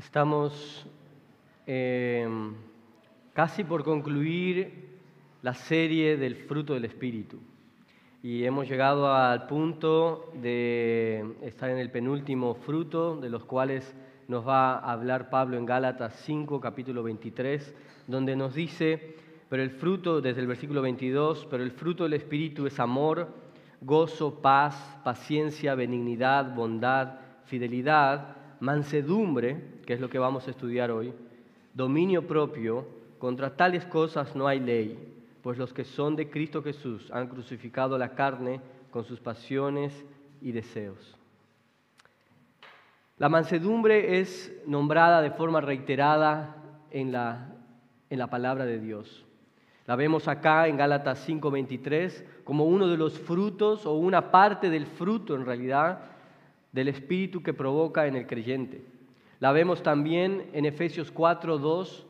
Estamos eh, casi por concluir la serie del fruto del Espíritu. Y hemos llegado al punto de estar en el penúltimo fruto, de los cuales nos va a hablar Pablo en Gálatas 5, capítulo 23, donde nos dice, pero el fruto, desde el versículo 22, pero el fruto del Espíritu es amor, gozo, paz, paciencia, benignidad, bondad, fidelidad, mansedumbre, que es lo que vamos a estudiar hoy, dominio propio, contra tales cosas no hay ley, pues los que son de Cristo Jesús han crucificado la carne con sus pasiones y deseos. La mansedumbre es nombrada de forma reiterada en la, en la palabra de Dios. La vemos acá en Gálatas 5:23 como uno de los frutos o una parte del fruto en realidad del espíritu que provoca en el creyente. La vemos también en Efesios 4:2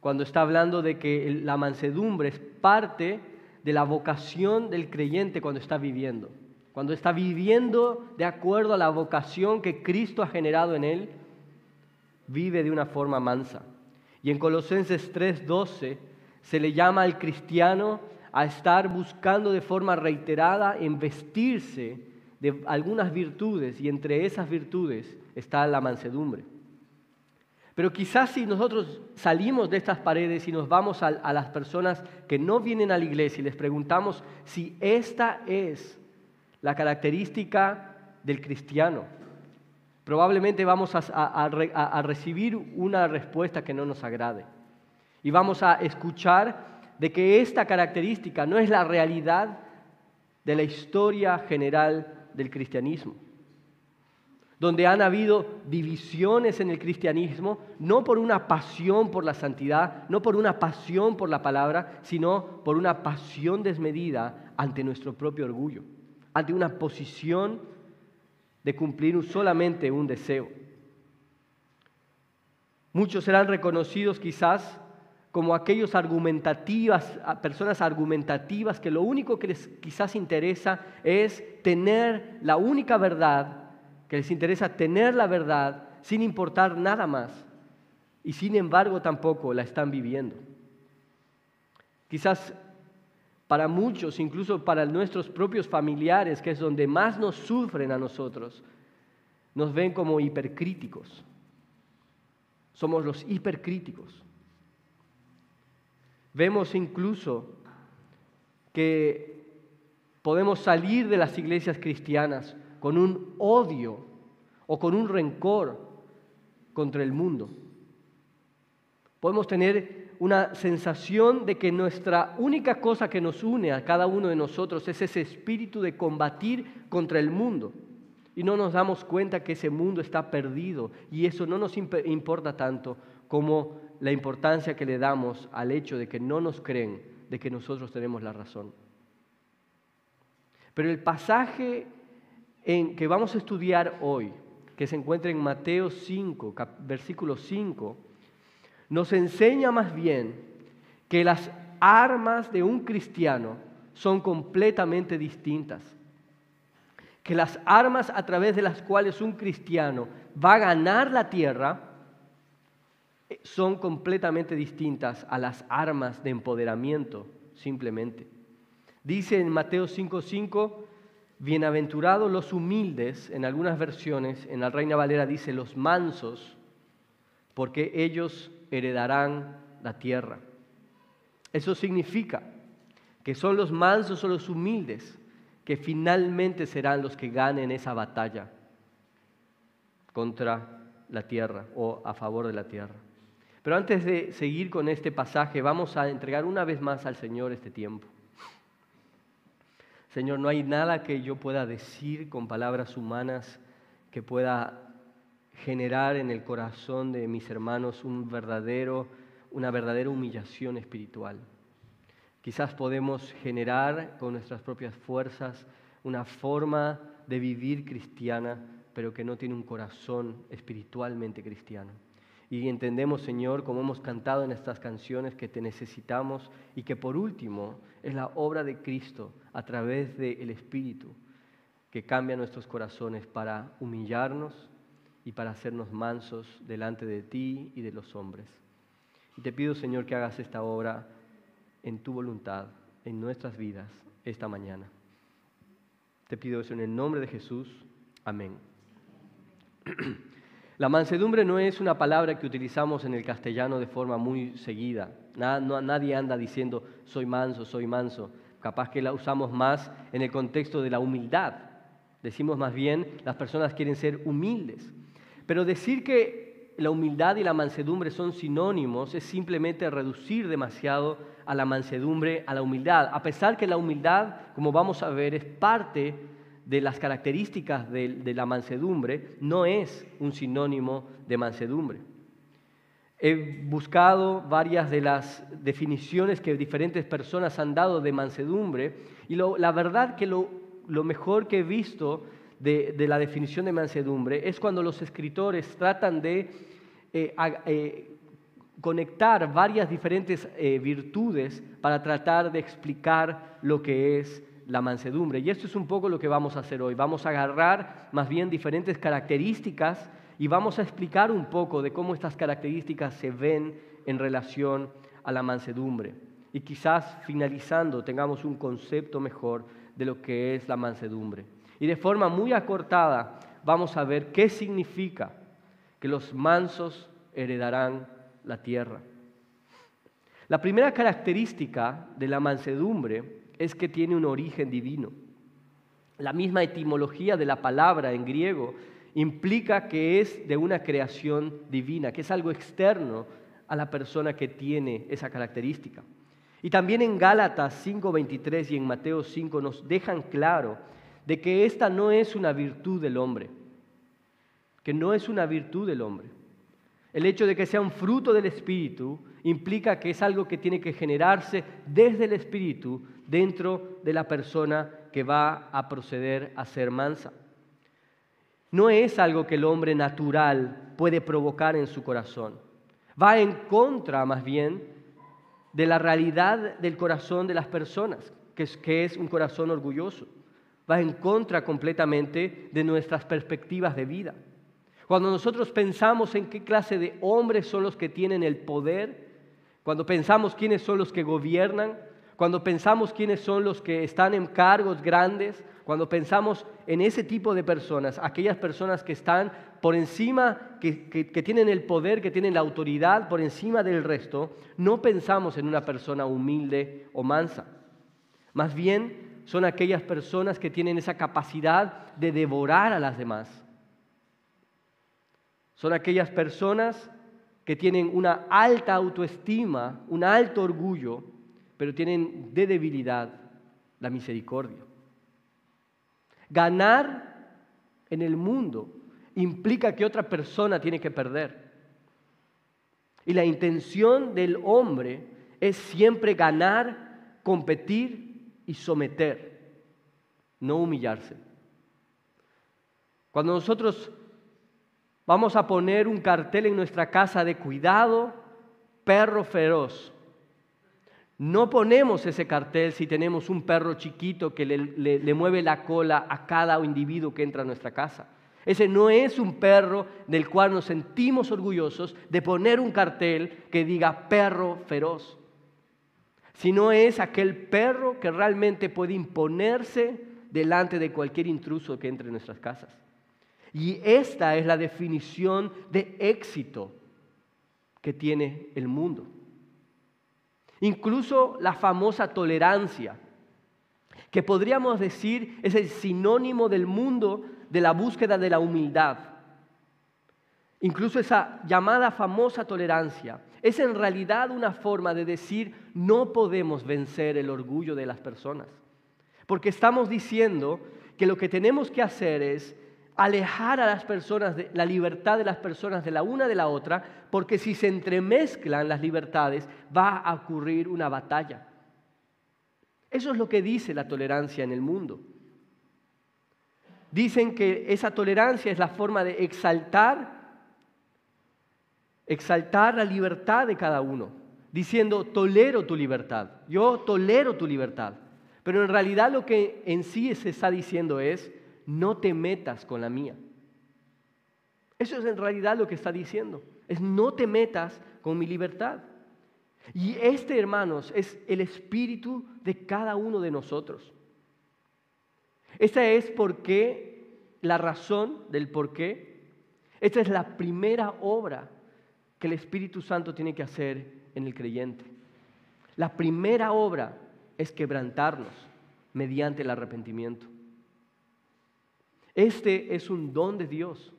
cuando está hablando de que la mansedumbre es parte de la vocación del creyente cuando está viviendo. Cuando está viviendo de acuerdo a la vocación que Cristo ha generado en él, vive de una forma mansa. Y en Colosenses 3:12 se le llama al cristiano a estar buscando de forma reiterada en vestirse de algunas virtudes y entre esas virtudes está la mansedumbre. Pero quizás si nosotros salimos de estas paredes y nos vamos a, las personas que no vienen a la iglesia y les preguntamos si esta es la característica del cristiano, probablemente vamos a, a, a recibir una respuesta que no nos agrade. Y vamos a escuchar de que esta característica no es la realidad de la historia general del cristianismo donde han habido divisiones en el cristianismo, no por una pasión por la santidad, no por una pasión por la palabra, sino por una pasión desmedida ante nuestro propio orgullo, ante una posición de cumplir solamente un deseo. Muchos serán reconocidos quizás como aquellos argumentativas, personas argumentativas que lo único que les quizás interesa es tener la única verdad que les interesa tener la verdad sin importar nada más y sin embargo tampoco la están viviendo. Quizás para muchos, incluso para nuestros propios familiares, que es donde más nos sufren a nosotros, nos ven como hipercríticos. Somos los hipercríticos. Vemos incluso que podemos salir de las iglesias cristianas con un odio o con un rencor contra el mundo. Podemos tener una sensación de que nuestra única cosa que nos une a cada uno de nosotros es ese espíritu de combatir contra el mundo. Y no nos damos cuenta que ese mundo está perdido y eso no nos importa tanto como la importancia que le damos al hecho de que no nos creen de que nosotros tenemos la razón. Pero el pasaje en, que vamos a estudiar hoy, que se encuentra en Mateo 5, versículo 5, nos enseña más bien que las armas de un cristiano son completamente distintas. Que las armas a través de las cuales un cristiano va a ganar la tierra son completamente distintas a las armas de empoderamiento, simplemente. Dice en Mateo 5:5, Bienaventurados los humildes, en algunas versiones, en la Reina Valera dice los mansos, porque ellos heredarán la tierra. Eso significa que son los mansos o los humildes que finalmente serán los que ganen esa batalla contra la tierra o a favor de la tierra. Pero antes de seguir con este pasaje, vamos a entregar una vez más al Señor este tiempo. Señor, no hay nada que yo pueda decir con palabras humanas que pueda generar en el corazón de mis hermanos un verdadero, una verdadera humillación espiritual. Quizás podemos generar con nuestras propias fuerzas una forma de vivir cristiana, pero que no tiene un corazón espiritualmente cristiano. Y entendemos, Señor, como hemos cantado en estas canciones, que te necesitamos y que por último es la obra de Cristo a través del Espíritu que cambia nuestros corazones para humillarnos y para hacernos mansos delante de ti y de los hombres. Y te pido, Señor, que hagas esta obra en tu voluntad, en nuestras vidas, esta mañana. Te pido eso en el nombre de Jesús. Amén. La mansedumbre no es una palabra que utilizamos en el castellano de forma muy seguida. nadie anda diciendo soy manso, soy manso. Capaz que la usamos más en el contexto de la humildad. Decimos más bien, las personas quieren ser humildes. Pero decir que la humildad y la mansedumbre son sinónimos es simplemente reducir demasiado a la mansedumbre, a la humildad. A pesar que la humildad, como vamos a ver, es parte de las características de, la mansedumbre no es un sinónimo de mansedumbre. He buscado varias de las definiciones que diferentes personas han dado de mansedumbre y la verdad que lo, mejor que he visto de, la definición de mansedumbre es cuando los escritores tratan de eh, eh, conectar varias diferentes eh, virtudes para tratar de explicar lo que es la mansedumbre. Y esto es un poco lo que vamos a hacer hoy. Vamos a agarrar más bien diferentes características y vamos a explicar un poco de cómo estas características se ven en relación a la mansedumbre. Y quizás finalizando tengamos un concepto mejor de lo que es la mansedumbre. Y de forma muy acortada vamos a ver qué significa que los mansos heredarán la tierra. La primera característica de la mansedumbre es que tiene un origen divino. La misma etimología de la palabra en griego implica que es de una creación divina, que es algo externo a la persona que tiene esa característica. Y también en Gálatas 5:23 y en Mateo 5 nos dejan claro de que esta no es una virtud del hombre, que no es una virtud del hombre. El hecho de que sea un fruto del Espíritu implica que es algo que tiene que generarse desde el Espíritu dentro de la persona que va a proceder a ser mansa. No es algo que el hombre natural puede provocar en su corazón. Va en contra, más bien, de la realidad del corazón de las personas, que es, que es un corazón orgulloso. Va en contra completamente de nuestras perspectivas de vida. Cuando nosotros pensamos en qué clase de hombres son los que tienen el poder, cuando pensamos quiénes son los que gobiernan, cuando pensamos quiénes son los que están en cargos grandes, cuando pensamos en ese tipo de personas, aquellas personas que están por encima, que, que, tienen el poder, que tienen la autoridad por encima del resto, no pensamos en una persona humilde o mansa. Más bien son aquellas personas que tienen esa capacidad de devorar a las demás. Son aquellas personas que tienen una alta autoestima, un alto orgullo, pero tienen de debilidad la misericordia. Ganar en el mundo implica que otra persona tiene que perder. Y la intención del hombre es siempre ganar, competir y someter, no humillarse. Cuando nosotros vamos a poner un cartel en nuestra casa de cuidado, perro feroz, no ponemos ese cartel si tenemos un perro chiquito que le, mueve la cola a cada individuo que entra a nuestra casa. Ese no es un perro del cual nos sentimos orgullosos de poner un cartel que diga perro feroz, sino es aquel perro que realmente puede imponerse delante de cualquier intruso que entre en nuestras casas. Y esta es la definición de éxito que tiene el mundo. Incluso la famosa tolerancia, que podríamos decir es el sinónimo del mundo de la búsqueda de la humildad. Incluso esa llamada famosa tolerancia es en realidad una forma de decir no podemos vencer el orgullo de las personas. Porque estamos diciendo que lo que tenemos que hacer es alejar a las personas, de, la libertad de las personas de la una de la otra, porque si se entremezclan las libertades va a ocurrir una batalla. Eso es lo que dice la tolerancia en el mundo. Dicen que esa tolerancia es la forma de exaltar, exaltar la libertad de cada uno, diciendo tolero tu libertad, yo tolero tu libertad. Pero en realidad lo que en sí se está diciendo es, no te metas con la mía. Eso es en realidad lo que está diciendo. Es no te metas con mi libertad. Y este, hermanos, es el espíritu de cada uno de nosotros. Esta es por qué, la razón del por qué. Esta es la primera obra que el Espíritu Santo tiene que hacer en el creyente. La primera obra es quebrantarnos mediante el arrepentimiento. Este es un don de Dios.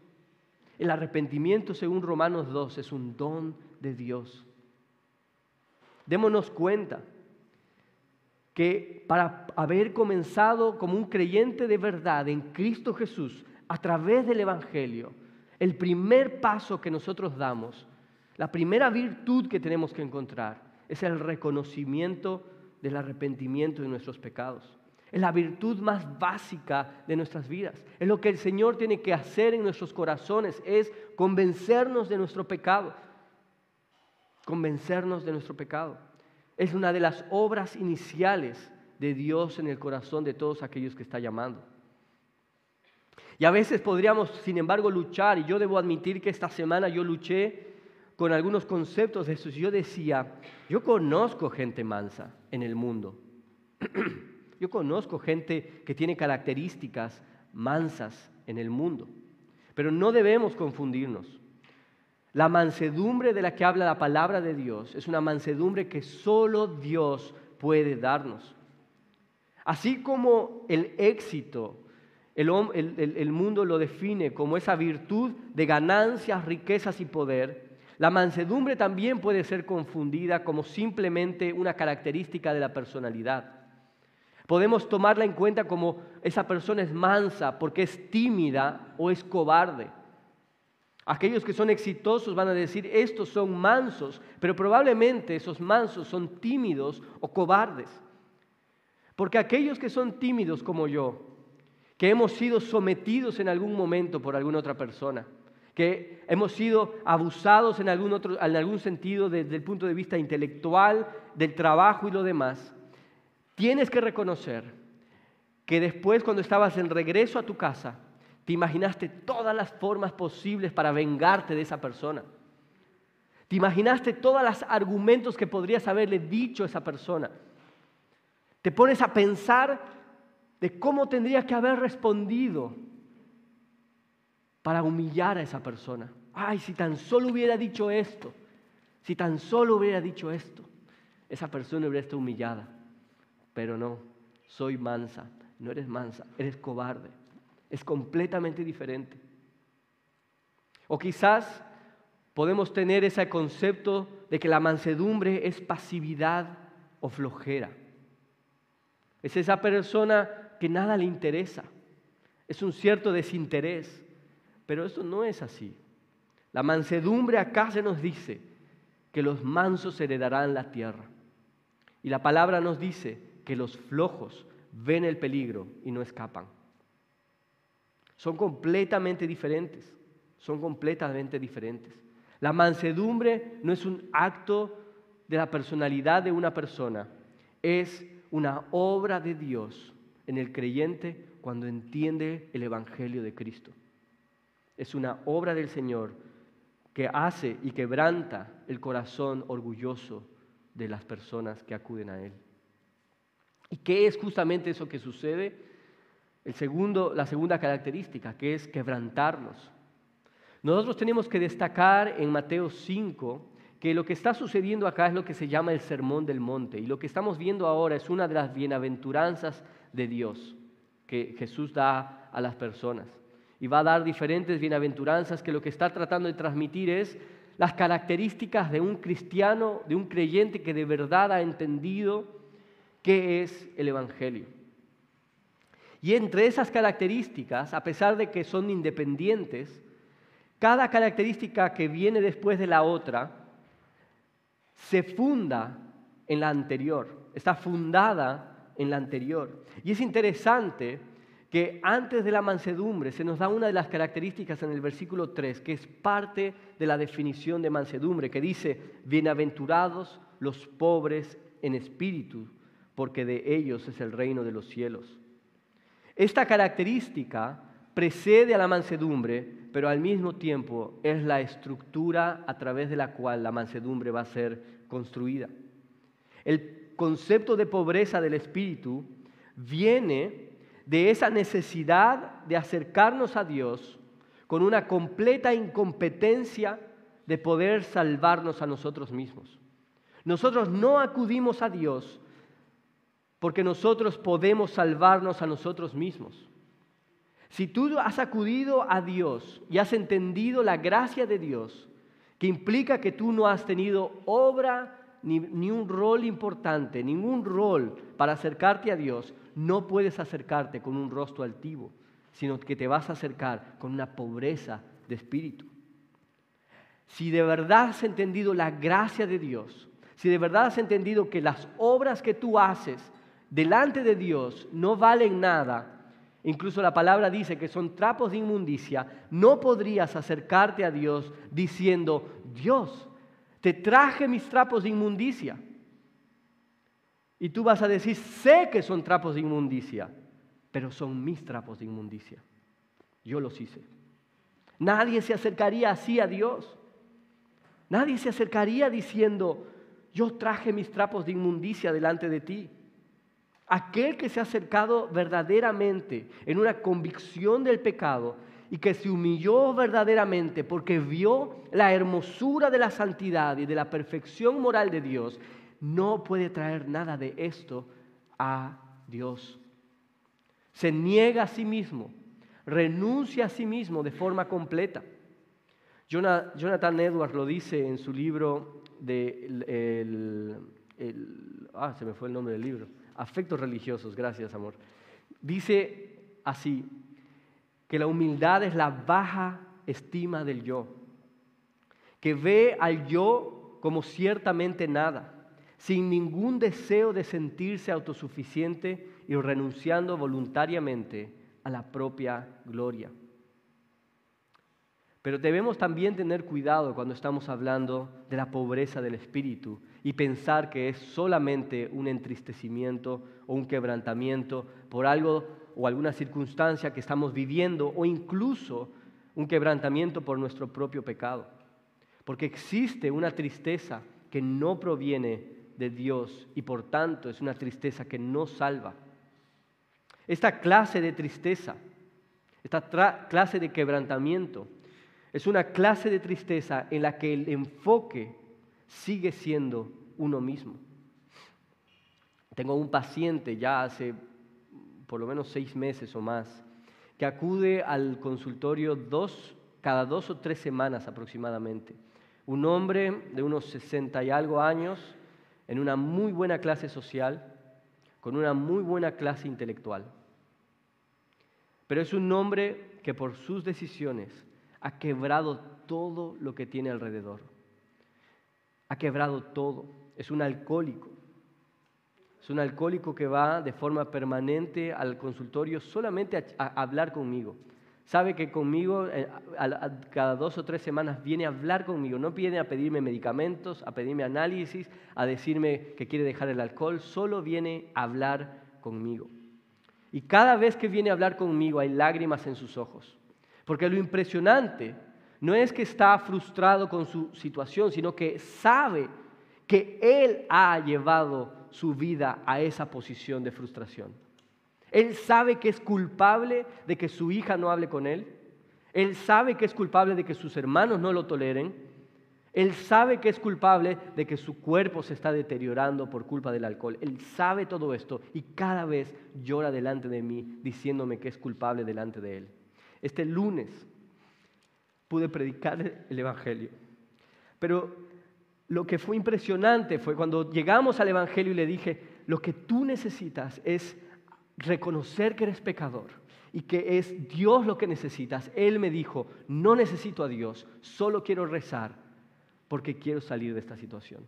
El arrepentimiento, según Romanos 2, es un don de Dios. Démonos cuenta que para haber comenzado como un creyente de verdad en Cristo Jesús a través del Evangelio, el primer paso que nosotros damos, la primera virtud que tenemos que encontrar es el reconocimiento del arrepentimiento de nuestros pecados. Es la virtud más básica de nuestras vidas. Es lo que el Señor tiene que hacer en nuestros corazones, es convencernos de nuestro pecado. Convencernos de nuestro pecado. Es una de las obras iniciales de Dios en el corazón de todos aquellos que está llamando. Y a veces podríamos, sin embargo, luchar, y yo debo admitir que esta semana yo luché con algunos conceptos de eso. Yo decía, yo conozco gente mansa en el mundo. Yo conozco gente que tiene características mansas en el mundo, pero no debemos confundirnos. La mansedumbre de la que habla la palabra de Dios es una mansedumbre que solo Dios puede darnos. Así como el éxito, el, el, mundo lo define como esa virtud de ganancias, riquezas y poder, la mansedumbre también puede ser confundida como simplemente una característica de la personalidad. Podemos tomarla en cuenta como esa persona es mansa porque es tímida o es cobarde. Aquellos que son exitosos van a decir, estos son mansos, pero probablemente esos mansos son tímidos o cobardes. Porque aquellos que son tímidos como yo, que hemos sido sometidos en algún momento por alguna otra persona, que hemos sido abusados en algún, otro, en algún sentido desde el punto de vista intelectual, del trabajo y lo demás, Tienes que reconocer que después cuando estabas en regreso a tu casa, te imaginaste todas las formas posibles para vengarte de esa persona. Te imaginaste todos los argumentos que podrías haberle dicho a esa persona. Te pones a pensar de cómo tendrías que haber respondido para humillar a esa persona. Ay, si tan solo hubiera dicho esto, si tan solo hubiera dicho esto, esa persona hubiera estado humillada pero no, soy mansa, no eres mansa, eres cobarde. Es completamente diferente. O quizás podemos tener ese concepto de que la mansedumbre es pasividad o flojera. Es esa persona que nada le interesa. Es un cierto desinterés. Pero eso no es así. La mansedumbre acá se nos dice que los mansos heredarán la tierra. Y la palabra nos dice que los flojos ven el peligro y no escapan. Son completamente diferentes, son completamente diferentes. La mansedumbre no es un acto de la personalidad de una persona, es una obra de Dios en el creyente cuando entiende el Evangelio de Cristo. Es una obra del Señor que hace y quebranta el corazón orgulloso de las personas que acuden a Él. ¿Y qué es justamente eso que sucede? El segundo, la segunda característica, que es quebrantarnos. Nosotros tenemos que destacar en Mateo 5 que lo que está sucediendo acá es lo que se llama el sermón del monte. Y lo que estamos viendo ahora es una de las bienaventuranzas de Dios que Jesús da a las personas. Y va a dar diferentes bienaventuranzas que lo que está tratando de transmitir es las características de un cristiano, de un creyente que de verdad ha entendido qué es el Evangelio. Y entre esas características, a pesar de que son independientes, cada característica que viene después de la otra se funda en la anterior, está fundada en la anterior. Y es interesante que antes de la mansedumbre se nos da una de las características en el versículo 3, que es parte de la definición de mansedumbre, que dice, bienaventurados los pobres en espíritu, porque de ellos es el reino de los cielos. Esta característica precede a la mansedumbre, pero al mismo tiempo es la estructura a través de la cual la mansedumbre va a ser construida. El concepto de pobreza del espíritu viene de esa necesidad de acercarnos a Dios con una completa incompetencia de poder salvarnos a nosotros mismos. Nosotros no acudimos a Dios porque nosotros podemos salvarnos a nosotros mismos. Si tú has acudido a Dios y has entendido la gracia de Dios, que implica que tú no has tenido obra ni, ni, un rol importante, ningún rol para acercarte a Dios, no puedes acercarte con un rostro altivo, sino que te vas a acercar con una pobreza de espíritu. Si de verdad has entendido la gracia de Dios, si de verdad has entendido que las obras que tú haces delante de Dios no valen nada, incluso la palabra dice que son trapos de inmundicia, no podrías acercarte a Dios diciendo, Dios, te traje mis trapos de inmundicia. Y tú vas a decir, sé que son trapos de inmundicia, pero son mis trapos de inmundicia. Yo los hice. Nadie se acercaría así a Dios. Nadie se acercaría diciendo, yo traje mis trapos de inmundicia delante de ti. Aquel que se ha acercado verdaderamente en una convicción del pecado y que se humilló verdaderamente porque vio la hermosura de la santidad y de la perfección moral de Dios, no puede traer nada de esto a Dios. Se niega a sí mismo, renuncia a sí mismo de forma completa. Jonathan Edwards lo dice en su libro de ah, se me fue el nombre del libro, Afectos religiosos, gracias amor. Dice así, que la humildad es la baja estima del yo, que ve al yo como ciertamente nada, sin ningún deseo de sentirse autosuficiente y renunciando voluntariamente a la propia gloria. Pero debemos también tener cuidado cuando estamos hablando de la pobreza del espíritu y pensar que es solamente un entristecimiento o un quebrantamiento por algo o alguna circunstancia que estamos viviendo o incluso un quebrantamiento por nuestro propio pecado. Porque existe una tristeza que no proviene de Dios y por tanto es una tristeza que no salva. Esta clase de tristeza, esta clase de quebrantamiento, es una clase de tristeza en la que el enfoque sigue siendo uno mismo. Tengo un paciente ya hace por lo menos seis meses o más que acude al consultorio dos, cada dos o tres semanas aproximadamente. Un hombre de unos sesenta y algo años en una muy buena clase social, con una muy buena clase intelectual. Pero es un hombre que por sus decisiones ha quebrado todo lo que tiene alrededor. Ha quebrado todo. Es un alcohólico. Es un alcohólico que va de forma permanente al consultorio solamente a, hablar conmigo. Sabe que conmigo eh, cada dos o tres semanas viene a hablar conmigo. No viene a pedirme medicamentos, a pedirme análisis, a decirme que quiere dejar el alcohol. Solo viene a hablar conmigo. Y cada vez que viene a hablar conmigo hay lágrimas en sus ojos. Porque lo impresionante no es que está frustrado con su situación, sino que sabe que Él ha llevado su vida a esa posición de frustración. Él sabe que es culpable de que su hija no hable con Él. Él sabe que es culpable de que sus hermanos no lo toleren. Él sabe que es culpable de que su cuerpo se está deteriorando por culpa del alcohol. Él sabe todo esto y cada vez llora delante de mí diciéndome que es culpable delante de Él. Este lunes pude predicar el Evangelio. Pero lo que fue impresionante fue cuando llegamos al Evangelio y le dije, lo que tú necesitas es reconocer que eres pecador y que es Dios lo que necesitas. Él me dijo, no necesito a Dios, solo quiero rezar porque quiero salir de esta situación.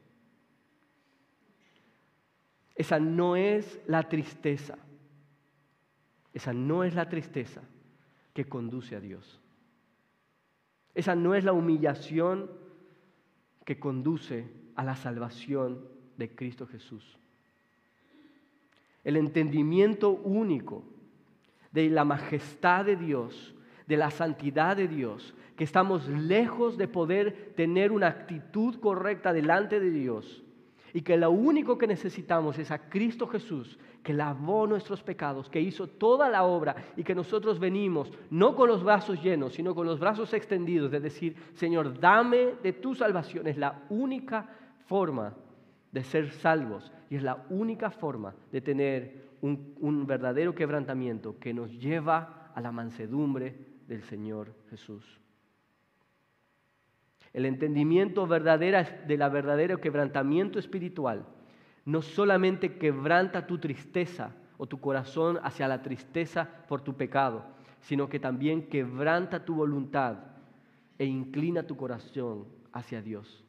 Esa no es la tristeza. Esa no es la tristeza que conduce a Dios. Esa no es la humillación que conduce a la salvación de Cristo Jesús. El entendimiento único de la majestad de Dios, de la santidad de Dios, que estamos lejos de poder tener una actitud correcta delante de Dios y que lo único que necesitamos es a Cristo Jesús, que lavó nuestros pecados, que hizo toda la obra y que nosotros venimos no con los brazos llenos, sino con los brazos extendidos, de decir, Señor, dame de tu salvación. Es la única forma de ser salvos y es la única forma de tener un, un verdadero quebrantamiento que nos lleva a la mansedumbre del Señor Jesús. El entendimiento verdadero de la verdadero quebrantamiento espiritual no solamente quebranta tu tristeza o tu corazón hacia la tristeza por tu pecado, sino que también quebranta tu voluntad e inclina tu corazón hacia Dios.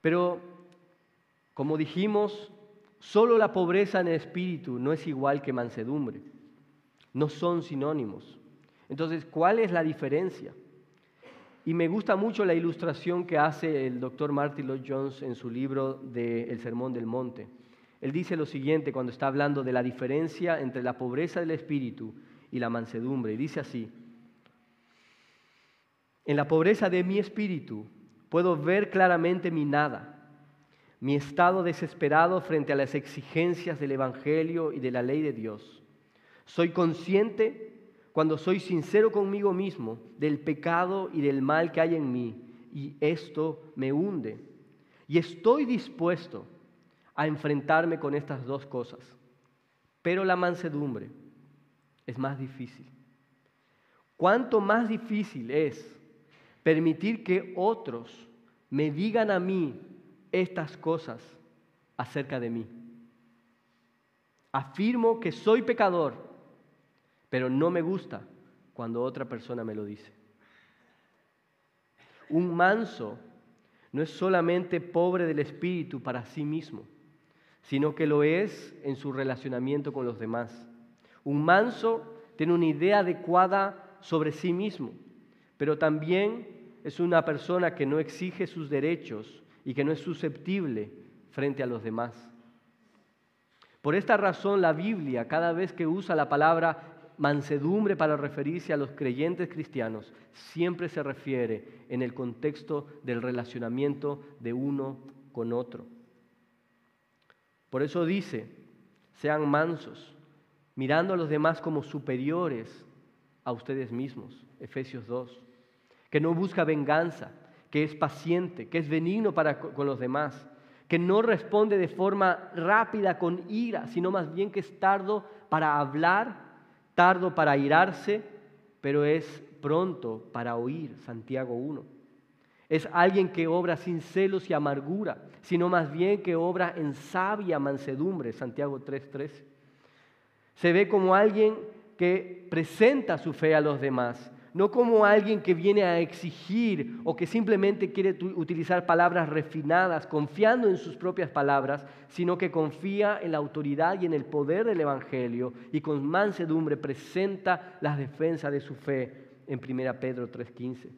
Pero, como dijimos, solo la pobreza en el espíritu no es igual que mansedumbre. No son sinónimos. Entonces, ¿cuál es la diferencia? Y me gusta mucho la ilustración que hace el doctor Martin Lloyd Jones en su libro de El Sermón del Monte. Él dice lo siguiente cuando está hablando de la diferencia entre la pobreza del espíritu y la mansedumbre. Y dice así, en la pobreza de mi espíritu puedo ver claramente mi nada, mi estado desesperado frente a las exigencias del Evangelio y de la ley de Dios. Soy consciente cuando soy sincero conmigo mismo del pecado y del mal que hay en mí, y esto me hunde. Y estoy dispuesto a enfrentarme con estas dos cosas. Pero la mansedumbre es más difícil. ¿Cuánto más difícil es permitir que otros me digan a mí estas cosas acerca de mí? Afirmo que soy pecador pero no me gusta cuando otra persona me lo dice. Un manso no es solamente pobre del espíritu para sí mismo, sino que lo es en su relacionamiento con los demás. Un manso tiene una idea adecuada sobre sí mismo, pero también es una persona que no exige sus derechos y que no es susceptible frente a los demás. Por esta razón la Biblia, cada vez que usa la palabra mansedumbre para referirse a los creyentes cristianos siempre se refiere en el contexto del relacionamiento de uno con otro. Por eso dice, sean mansos, mirando a los demás como superiores a ustedes mismos, Efesios 2, que no busca venganza, que es paciente, que es benigno para con los demás, que no responde de forma rápida con ira, sino más bien que es tardo para hablar tardo para irarse, pero es pronto para oír, Santiago 1. Es alguien que obra sin celos y amargura, sino más bien que obra en sabia mansedumbre, Santiago 3:13. Se ve como alguien que presenta su fe a los demás, no como alguien que viene a exigir o que simplemente quiere utilizar palabras refinadas, confiando en sus propias palabras, sino que confía en la autoridad y en el poder del Evangelio y con mansedumbre presenta las defensas de su fe en 1 Pedro 3:15.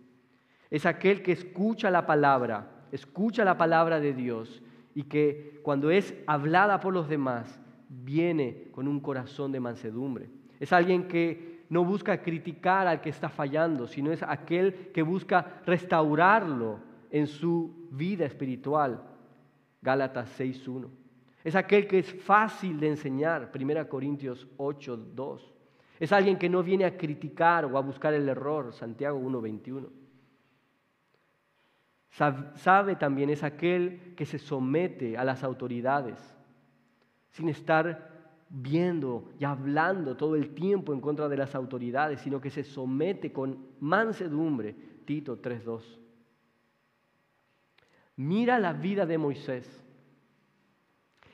Es aquel que escucha la palabra, escucha la palabra de Dios y que cuando es hablada por los demás, viene con un corazón de mansedumbre. Es alguien que no busca criticar al que está fallando, sino es aquel que busca restaurarlo en su vida espiritual. Gálatas 6.1. Es aquel que es fácil de enseñar, 1 Corintios 8.2. Es alguien que no viene a criticar o a buscar el error, Santiago 1.21. Sabe también, es aquel que se somete a las autoridades sin estar viendo y hablando todo el tiempo en contra de las autoridades, sino que se somete con mansedumbre. Tito 3.2. Mira la vida de Moisés.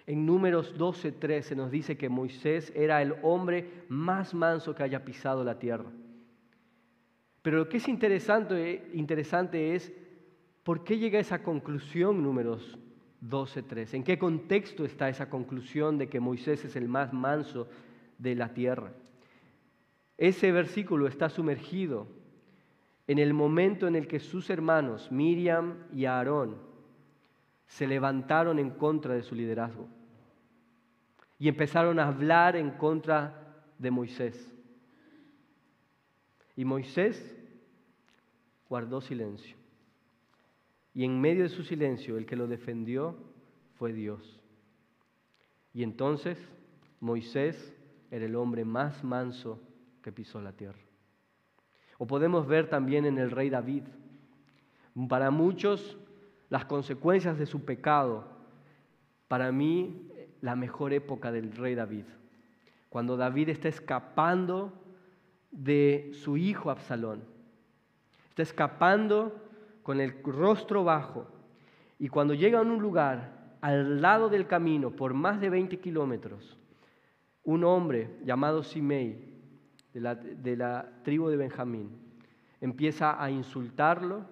En números 12.3 se nos dice que Moisés era el hombre más manso que haya pisado la tierra. Pero lo que es interesante, interesante es por qué llega a esa conclusión números 12.3. ¿En qué contexto está esa conclusión de que Moisés es el más manso de la tierra? Ese versículo está sumergido en el momento en el que sus hermanos, Miriam y Aarón, se levantaron en contra de su liderazgo y empezaron a hablar en contra de Moisés. Y Moisés guardó silencio. Y en medio de su silencio, el que lo defendió fue Dios. Y entonces Moisés era el hombre más manso que pisó la tierra. O podemos ver también en el rey David. Para muchos, las consecuencias de su pecado, para mí, la mejor época del rey David. Cuando David está escapando de su hijo Absalón. Está escapando con el rostro bajo. Y cuando llega a un lugar al lado del camino por más de 20 kilómetros, un hombre llamado Simei, de la, de la tribu de Benjamín, empieza a insultarlo,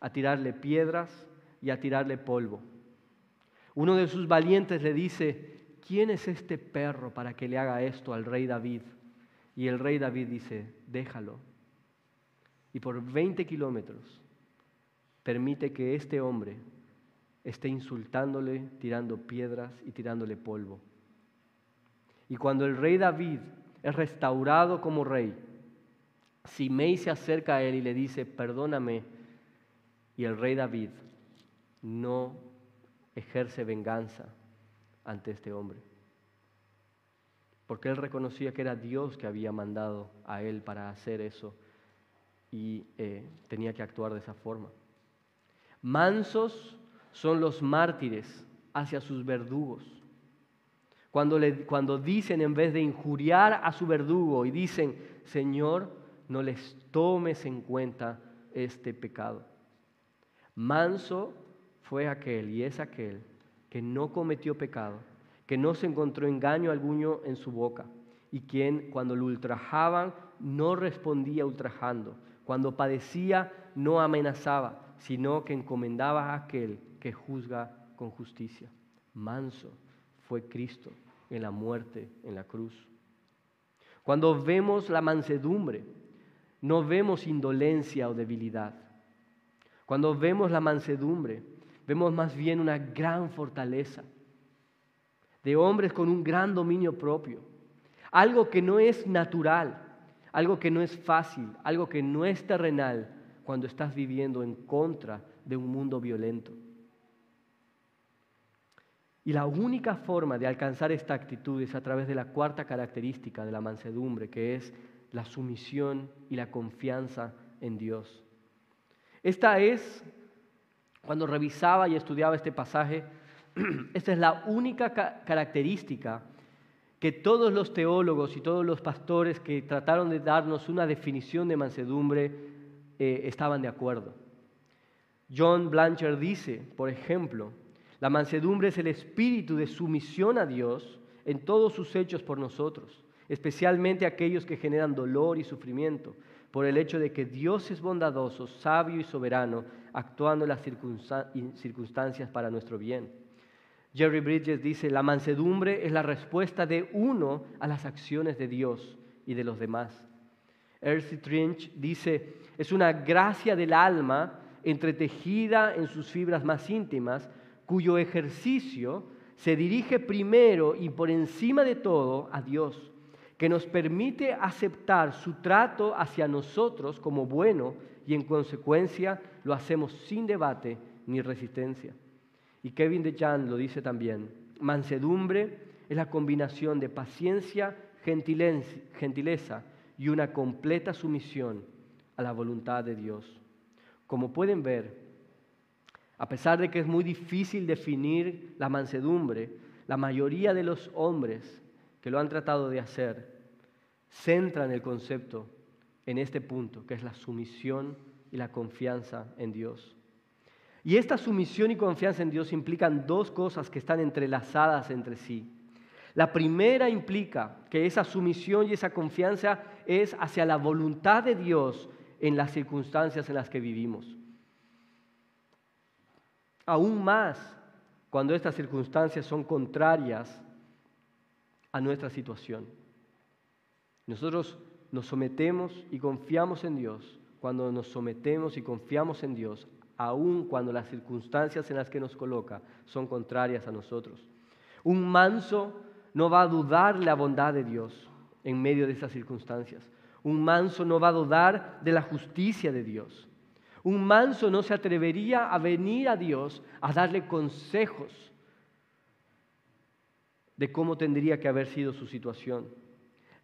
a tirarle piedras y a tirarle polvo. Uno de sus valientes le dice, ¿quién es este perro para que le haga esto al rey David? Y el rey David dice, déjalo. Y por 20 kilómetros permite que este hombre esté insultándole, tirando piedras y tirándole polvo. Y cuando el rey David es restaurado como rey, Simei se acerca a él y le dice, perdóname. Y el rey David no ejerce venganza ante este hombre porque él reconocía que era Dios que había mandado a él para hacer eso y eh, tenía que actuar de esa forma. Mansos son los mártires hacia sus verdugos. Cuando, le, cuando dicen en vez de injuriar a su verdugo y dicen, Señor, no les tomes en cuenta este pecado. Manso fue aquel y es aquel que no cometió pecado que no se encontró engaño alguno en su boca, y quien cuando lo ultrajaban no respondía ultrajando, cuando padecía no amenazaba, sino que encomendaba a aquel que juzga con justicia. Manso fue Cristo en la muerte, en la cruz. Cuando vemos la mansedumbre, no vemos indolencia o debilidad. Cuando vemos la mansedumbre, vemos más bien una gran fortaleza de hombres con un gran dominio propio. Algo que no es natural, algo que no es fácil, algo que no es terrenal cuando estás viviendo en contra de un mundo violento. Y la única forma de alcanzar esta actitud es a través de la cuarta característica de la mansedumbre, que es la sumisión y la confianza en Dios. Esta es, cuando revisaba y estudiaba este pasaje, Esta es la única característica que todos los teólogos y todos los pastores que trataron de darnos una definición de mansedumbre eh, estaban de acuerdo. John Blanchard dice, por ejemplo, la mansedumbre es el espíritu de sumisión a Dios en todos sus hechos por nosotros, especialmente aquellos que generan dolor y sufrimiento, por el hecho de que Dios es bondadoso, sabio y soberano, actuando en las circunstancias para nuestro bien. Jerry Bridges dice, la mansedumbre es la respuesta de uno a las acciones de Dios y de los demás. Ercy Trinch dice, es una gracia del alma entretejida en sus fibras más íntimas, cuyo ejercicio se dirige primero y por encima de todo a Dios, que nos permite aceptar su trato hacia nosotros como bueno y en consecuencia lo hacemos sin debate ni resistencia. Y Kevin DeJan lo dice también, mansedumbre es la combinación de paciencia, gentileza y una completa sumisión a la voluntad de Dios. Como pueden ver, a pesar de que es muy difícil definir la mansedumbre, la mayoría de los hombres que lo han tratado de hacer centran el concepto en este punto, que es la sumisión y la confianza en Dios. Y esta sumisión y confianza en Dios implican dos cosas que están entrelazadas entre sí. La primera implica que esa sumisión y esa confianza es hacia la voluntad de Dios en las circunstancias en las que vivimos. Aún más cuando estas circunstancias son contrarias a nuestra situación. Nosotros nos sometemos y confiamos en Dios cuando nos sometemos y confiamos en Dios aun cuando las circunstancias en las que nos coloca son contrarias a nosotros. Un manso no va a dudar la bondad de Dios en medio de esas circunstancias. Un manso no va a dudar de la justicia de Dios. Un manso no se atrevería a venir a Dios a darle consejos de cómo tendría que haber sido su situación.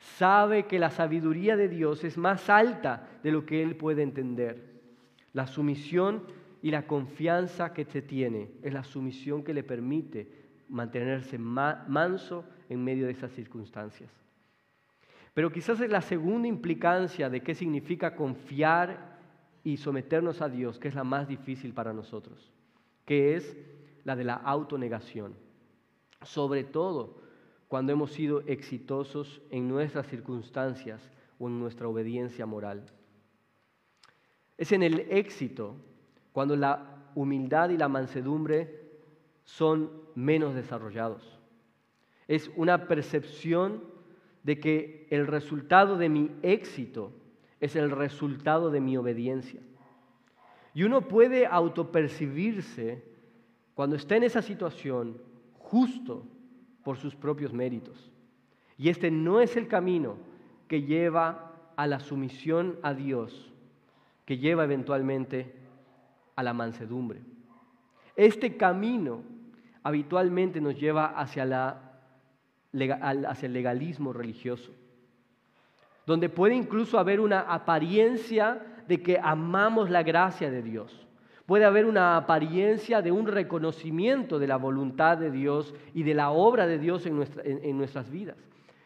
Sabe que la sabiduría de Dios es más alta de lo que él puede entender. La sumisión y la confianza que se tiene es la sumisión que le permite mantenerse manso en medio de esas circunstancias. Pero quizás es la segunda implicancia de qué significa confiar y someternos a Dios, que es la más difícil para nosotros, que es la de la autonegación. Sobre todo cuando hemos sido exitosos en nuestras circunstancias o en nuestra obediencia moral. Es en el éxito cuando la humildad y la mansedumbre son menos desarrollados. Es una percepción de que el resultado de mi éxito es el resultado de mi obediencia. Y uno puede autopercibirse cuando está en esa situación justo por sus propios méritos. Y este no es el camino que lleva a la sumisión a Dios, que lleva eventualmente a la mansedumbre. Este camino habitualmente nos lleva hacia la hacia el legalismo religioso, donde puede incluso haber una apariencia de que amamos la gracia de Dios. Puede haber una apariencia de un reconocimiento de la voluntad de Dios y de la obra de Dios en, en nuestras vidas.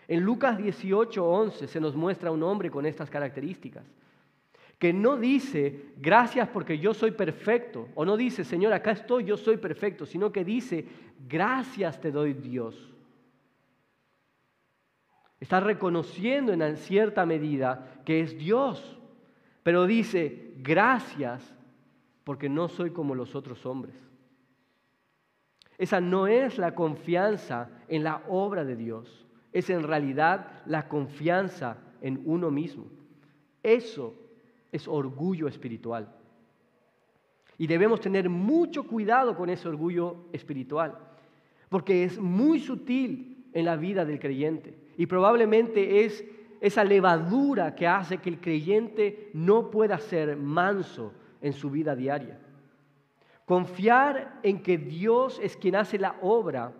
En Lucas 18, 11 se nos muestra un hombre con estas características, que no dice, gracias porque yo soy perfecto, o no dice, Señor, acá estoy, yo soy perfecto, sino que dice, gracias te doy Dios Está reconociendo en cierta medida que es Dios, pero dice, gracias porque no soy como los otros hombres. Esa no es la confianza en la obra de Dios, es en realidad la confianza en uno mismo. Eso es orgullo espiritual. Y debemos tener mucho cuidado con ese orgullo espiritual, porque es muy sutil en la vida del creyente. Y probablemente es esa levadura que hace que el creyente no pueda ser manso en su vida diaria. Confiar en que Dios es quien hace la obra,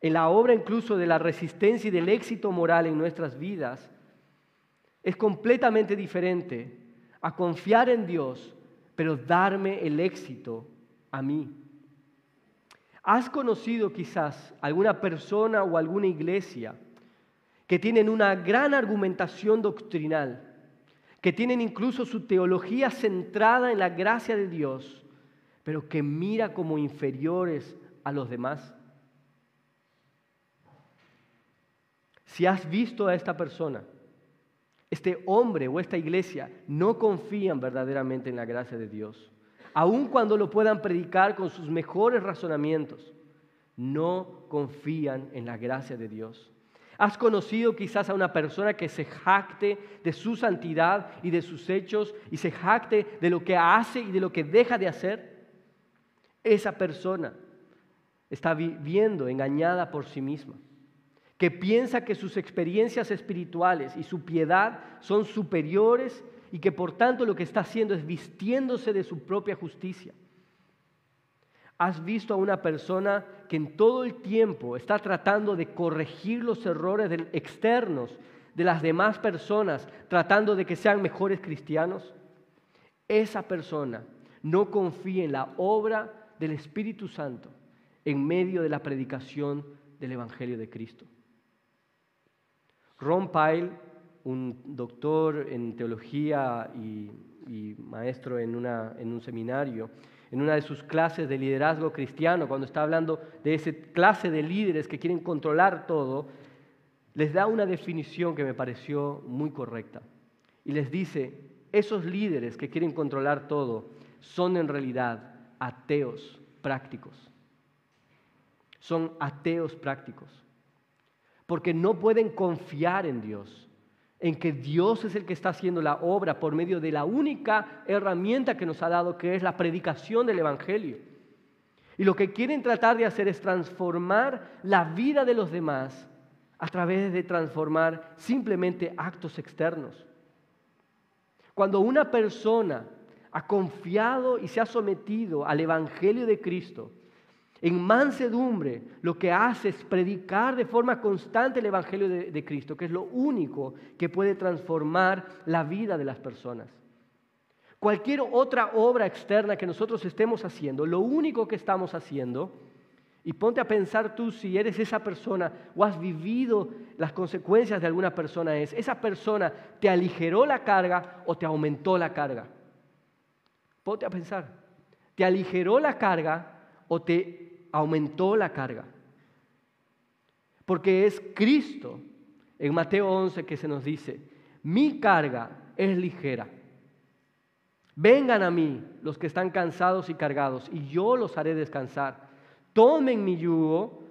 en la obra incluso de la resistencia y del éxito moral en nuestras vidas, es completamente diferente a confiar en Dios, pero darme el éxito a mí. ¿Has conocido quizás alguna persona o alguna iglesia que tienen una gran argumentación doctrinal, que tienen incluso su teología centrada en la gracia de Dios, pero que mira como inferiores a los demás? Si has visto a esta persona, este hombre o esta iglesia no confían verdaderamente en la gracia de Dios aun cuando lo puedan predicar con sus mejores razonamientos, no confían en la gracia de Dios. ¿Has conocido quizás a una persona que se jacte de su santidad y de sus hechos y se jacte de lo que hace y de lo que deja de hacer? Esa persona está viviendo engañada por sí misma, que piensa que sus experiencias espirituales y su piedad son superiores y que por tanto lo que está haciendo es vistiéndose de su propia justicia. Has visto a una persona que en todo el tiempo está tratando de corregir los errores externos de las demás personas, tratando de que sean mejores cristianos. Esa persona no confía en la obra del Espíritu Santo en medio de la predicación del Evangelio de Cristo. Ron Pyle un doctor en teología y, maestro en, en un seminario, en una de sus clases de liderazgo cristiano, cuando está hablando de esa clase de líderes que quieren controlar todo, les da una definición que me pareció muy correcta. Y les dice, esos líderes que quieren controlar todo son en realidad ateos prácticos. Son ateos prácticos. Porque no pueden confiar en Dios en que Dios es el que está haciendo la obra por medio de la única herramienta que nos ha dado, que es la predicación del Evangelio. Y lo que quieren tratar de hacer es transformar la vida de los demás a través de transformar simplemente actos externos. Cuando una persona ha confiado y se ha sometido al Evangelio de Cristo, en mansedumbre lo que hace es predicar de forma constante el Evangelio de, Cristo, que es lo único que puede transformar la vida de las personas. Cualquier otra obra externa que nosotros estemos haciendo, lo único que estamos haciendo, y ponte a pensar tú si eres esa persona o has vivido las consecuencias de alguna persona, es, esa persona te aligeró la carga o te aumentó la carga. Ponte a pensar, ¿te aligeró la carga o te aumentó la carga. Porque es Cristo en Mateo 11 que se nos dice, mi carga es ligera. Vengan a mí los que están cansados y cargados, y yo los haré descansar. Tomen mi yugo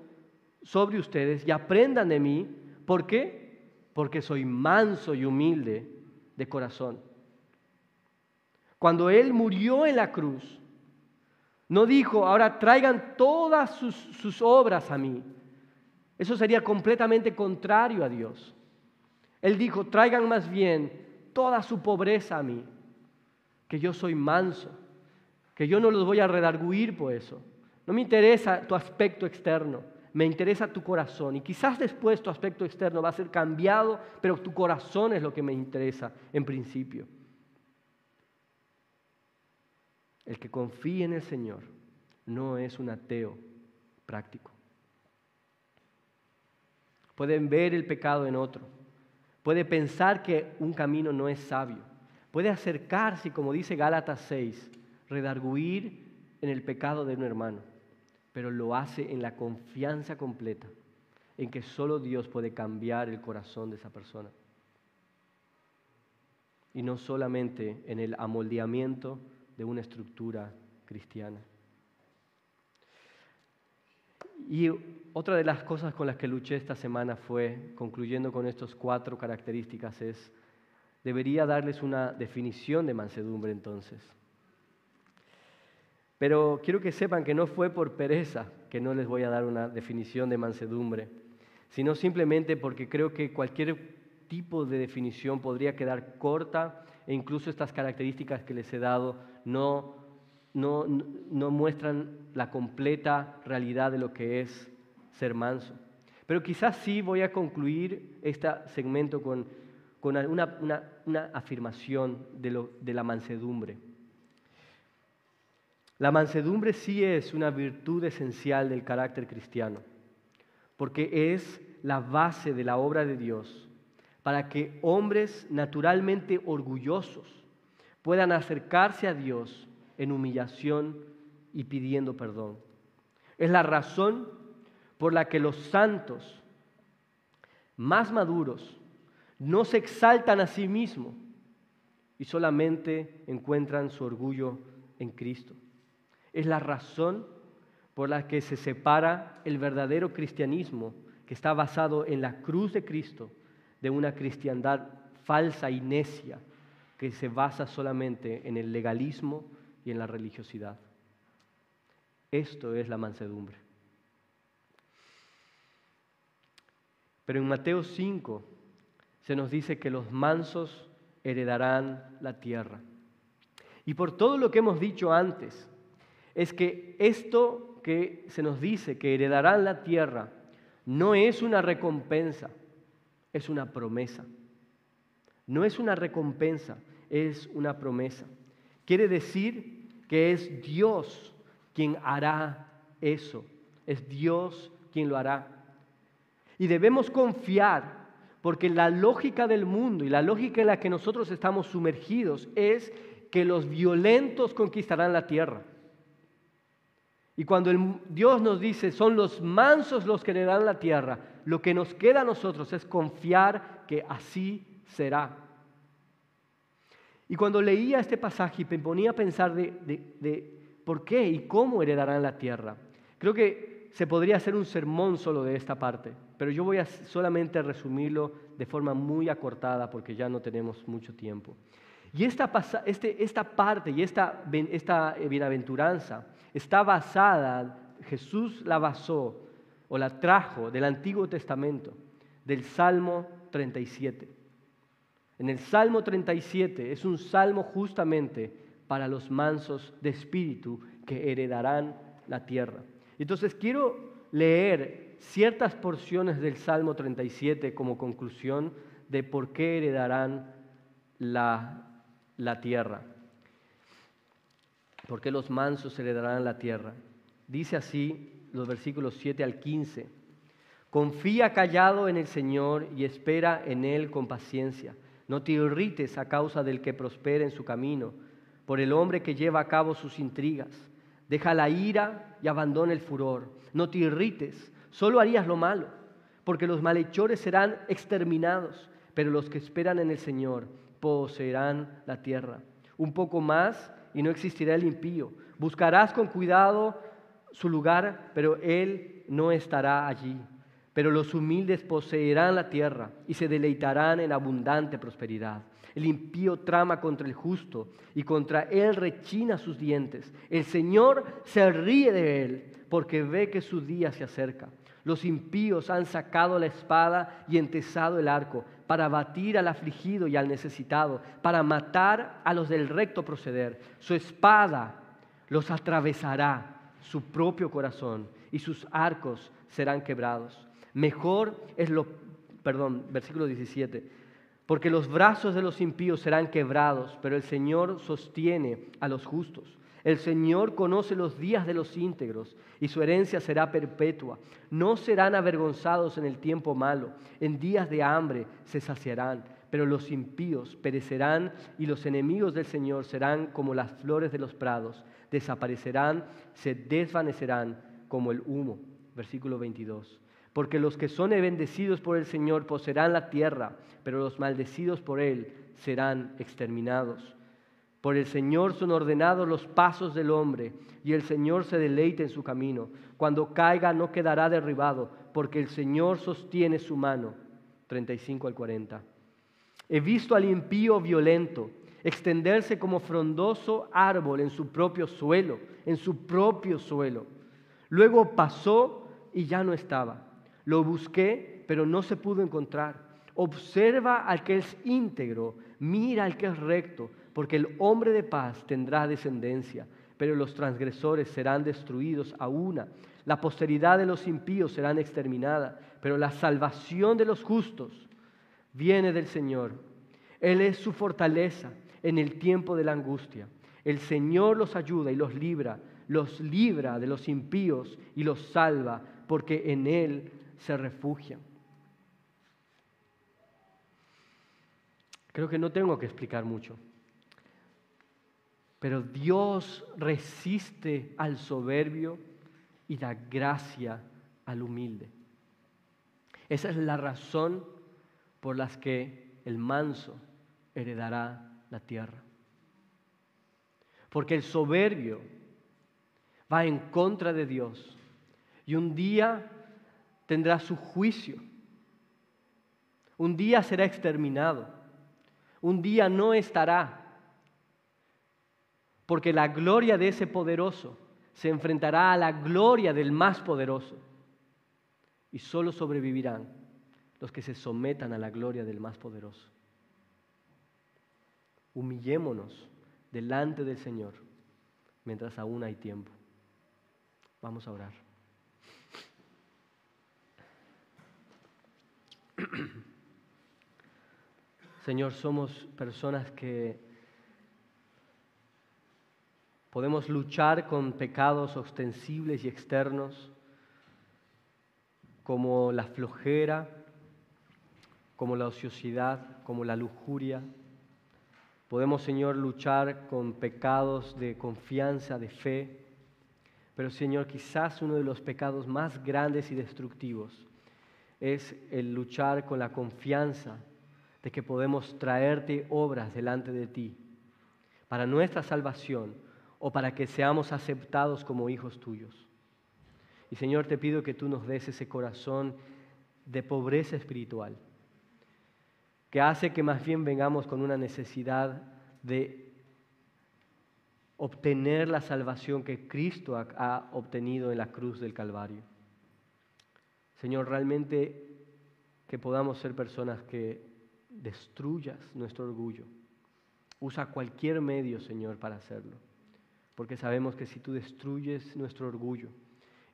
sobre ustedes y aprendan de mí. ¿Por qué? Porque soy manso y humilde de corazón. Cuando Él murió en la cruz, no dijo, ahora traigan todas sus, obras a mí. Eso sería completamente contrario a Dios. Él dijo, traigan más bien toda su pobreza a mí, que yo soy manso, que yo no los voy a redarguir por eso. No me interesa tu aspecto externo, me interesa tu corazón. Y quizás después tu aspecto externo va a ser cambiado, pero tu corazón es lo que me interesa en principio. El que confíe en el Señor no es un ateo práctico. Pueden ver el pecado en otro. Puede pensar que un camino no es sabio. Puede acercarse, como dice Gálatas 6, redarguir en el pecado de un hermano, pero lo hace en la confianza completa en que solo Dios puede cambiar el corazón de esa persona. Y no solamente en el amoldeamiento de una estructura cristiana. Y otra de las cosas con las que luché esta semana fue, concluyendo con estas cuatro características, es, debería darles una definición de mansedumbre entonces. Pero quiero que sepan que no fue por pereza que no les voy a dar una definición de mansedumbre, sino simplemente porque creo que cualquier tipo de definición podría quedar corta e incluso estas características que les he dado no, no, no muestran la completa realidad de lo que es ser manso. Pero quizás sí voy a concluir este segmento con, con una, una, afirmación de, lo, de la mansedumbre. La mansedumbre sí es una virtud esencial del carácter cristiano, porque es la base de la obra de Dios para que hombres naturalmente orgullosos puedan acercarse a Dios en humillación y pidiendo perdón. Es la razón por la que los santos más maduros no se exaltan a sí mismos y solamente encuentran su orgullo en Cristo. Es la razón por la que se separa el verdadero cristianismo que está basado en la cruz de Cristo de una cristiandad falsa y necia que se basa solamente en el legalismo y en la religiosidad. Esto es la mansedumbre. Pero en Mateo 5 se nos dice que los mansos heredarán la tierra. Y por todo lo que hemos dicho antes, es que esto que se nos dice, que heredarán la tierra, no es una recompensa, es una promesa. No es una recompensa, es una promesa. Quiere decir que es Dios quien hará eso. Es Dios quien lo hará. Y debemos confiar porque la lógica del mundo y la lógica en la que nosotros estamos sumergidos es que los violentos conquistarán la tierra. Y cuando Dios nos dice, son los mansos los que le dan la tierra, lo que nos queda a nosotros es confiar que así será. Y cuando leía este pasaje me ponía a pensar de, por qué y cómo heredarán la tierra, creo que se podría hacer un sermón solo de esta parte, pero yo voy a solamente resumirlo de forma muy acortada porque ya no tenemos mucho tiempo. Y esta, este, parte y esta, esta bienaventuranza está basada, Jesús la basó o la trajo del Antiguo Testamento, del Salmo 37. En el Salmo 37 es un salmo justamente para los mansos de espíritu que heredarán la tierra. Entonces quiero leer ciertas porciones del Salmo 37 como conclusión de por qué heredarán la, la tierra. ¿Por qué los mansos heredarán la tierra? Dice así los versículos 7 al 15. Confía callado en el Señor y espera en Él con paciencia. No te irrites a causa del que prospera en su camino, por el hombre que lleva a cabo sus intrigas. Deja la ira y abandona el furor. No te irrites, solo harías lo malo, porque los malhechores serán exterminados, pero los que esperan en el Señor poseerán la tierra. Un poco más y no existirá el impío. Buscarás con cuidado su lugar, pero él no estará allí. Pero los humildes poseerán la tierra y se deleitarán en abundante prosperidad. El impío trama contra el justo y contra él rechina sus dientes. El Señor se ríe de él porque ve que su día se acerca. Los impíos han sacado la espada y entesado el arco para batir al afligido y al necesitado, para matar a los del recto proceder. Su espada los atravesará su propio corazón y sus arcos serán quebrados. Mejor es lo, perdón, versículo 17, porque los brazos de los impíos serán quebrados, pero el Señor sostiene a los justos. El Señor conoce los días de los íntegros y su herencia será perpetua. No serán avergonzados en el tiempo malo, en días de hambre se saciarán, pero los impíos perecerán y los enemigos del Señor serán como las flores de los prados, desaparecerán, se desvanecerán como el humo. Versículo 22. Porque los que son bendecidos por el Señor poseerán la tierra, pero los maldecidos por Él serán exterminados. Por el Señor son ordenados los pasos del hombre, y el Señor se deleita en su camino. Cuando caiga no quedará derribado, porque el Señor sostiene su mano. 35 al 40. He visto al impío violento extenderse como frondoso árbol en su propio suelo, en su propio suelo. Luego pasó y ya no estaba. Lo busqué, pero no se pudo encontrar. Observa al que es íntegro, mira al que es recto porque el hombre de paz tendrá descendencia, pero los transgresores serán destruidos a una. La posteridad de los impíos serán exterminada, pero la salvación de los justos viene del Señor. Él es su fortaleza en el tiempo de la angustia. El Señor los ayuda y los libra, los libra de los impíos y los salva, porque en Él se refugian. Creo que no tengo que explicar mucho. Pero Dios resiste al soberbio y da gracia al humilde. Esa es la razón por la que el manso heredará la tierra. Porque el soberbio va en contra de Dios y un día tendrá su juicio. Un día será exterminado. Un día no estará porque la gloria de ese poderoso se enfrentará a la gloria del más poderoso. Y solo sobrevivirán los que se sometan a la gloria del más poderoso. Humillémonos delante del Señor mientras aún hay tiempo. Vamos a orar. Señor, somos personas que Podemos luchar con pecados ostensibles y externos, como la flojera, como la ociosidad, como la lujuria. Podemos, Señor, luchar con pecados de confianza, de fe. Pero, Señor, quizás uno de los pecados más grandes y destructivos es el luchar con la confianza de que podemos traerte obras delante de ti para nuestra salvación o para que seamos aceptados como hijos tuyos. Y Señor, te pido que tú nos des ese corazón de pobreza espiritual, que hace que más bien vengamos con una necesidad de obtener la salvación que Cristo ha, obtenido en la cruz del Calvario. Señor, realmente que podamos ser personas que destruyas nuestro orgullo. Usa cualquier medio, Señor, para hacerlo. Porque sabemos que si tú destruyes nuestro orgullo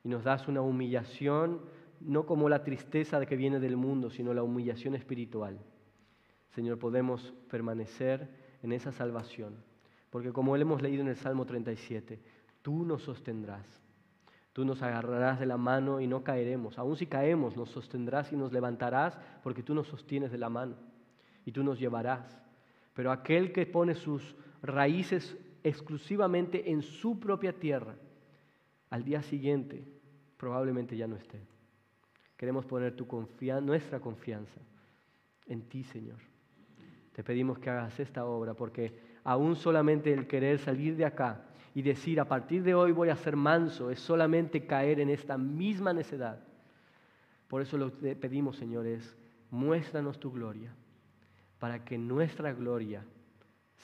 y nos das una humillación, no como la tristeza que viene del mundo, sino la humillación espiritual, Señor, podemos permanecer en esa salvación. Porque como hemos leído en el Salmo 37, tú nos sostendrás. Tú nos agarrarás de la mano y no caeremos. Aun si caemos, nos sostendrás y nos levantarás porque tú nos sostienes de la mano y tú nos llevarás. Pero aquel que pone sus raíces exclusivamente en su propia tierra, al día siguiente probablemente ya no esté. Queremos poner tu nuestra confianza en ti, Señor. Te pedimos que hagas esta obra porque aún solamente el querer salir de acá y decir, a partir de hoy voy a ser manso, es solamente caer en esta misma necedad. Por eso lo que pedimos, señores, muéstranos tu gloria, para que nuestra gloria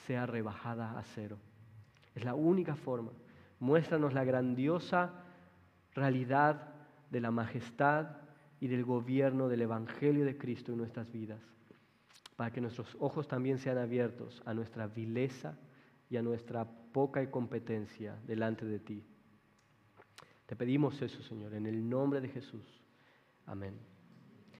sea rebajada a cero. Es la única forma. Muéstranos la grandiosa realidad de la majestad y del gobierno del Evangelio de Cristo en nuestras vidas, para que nuestros ojos también sean abiertos a nuestra vileza y a nuestra poca competencia delante de ti. Te pedimos eso, Señor, en el nombre de Jesús. Amén.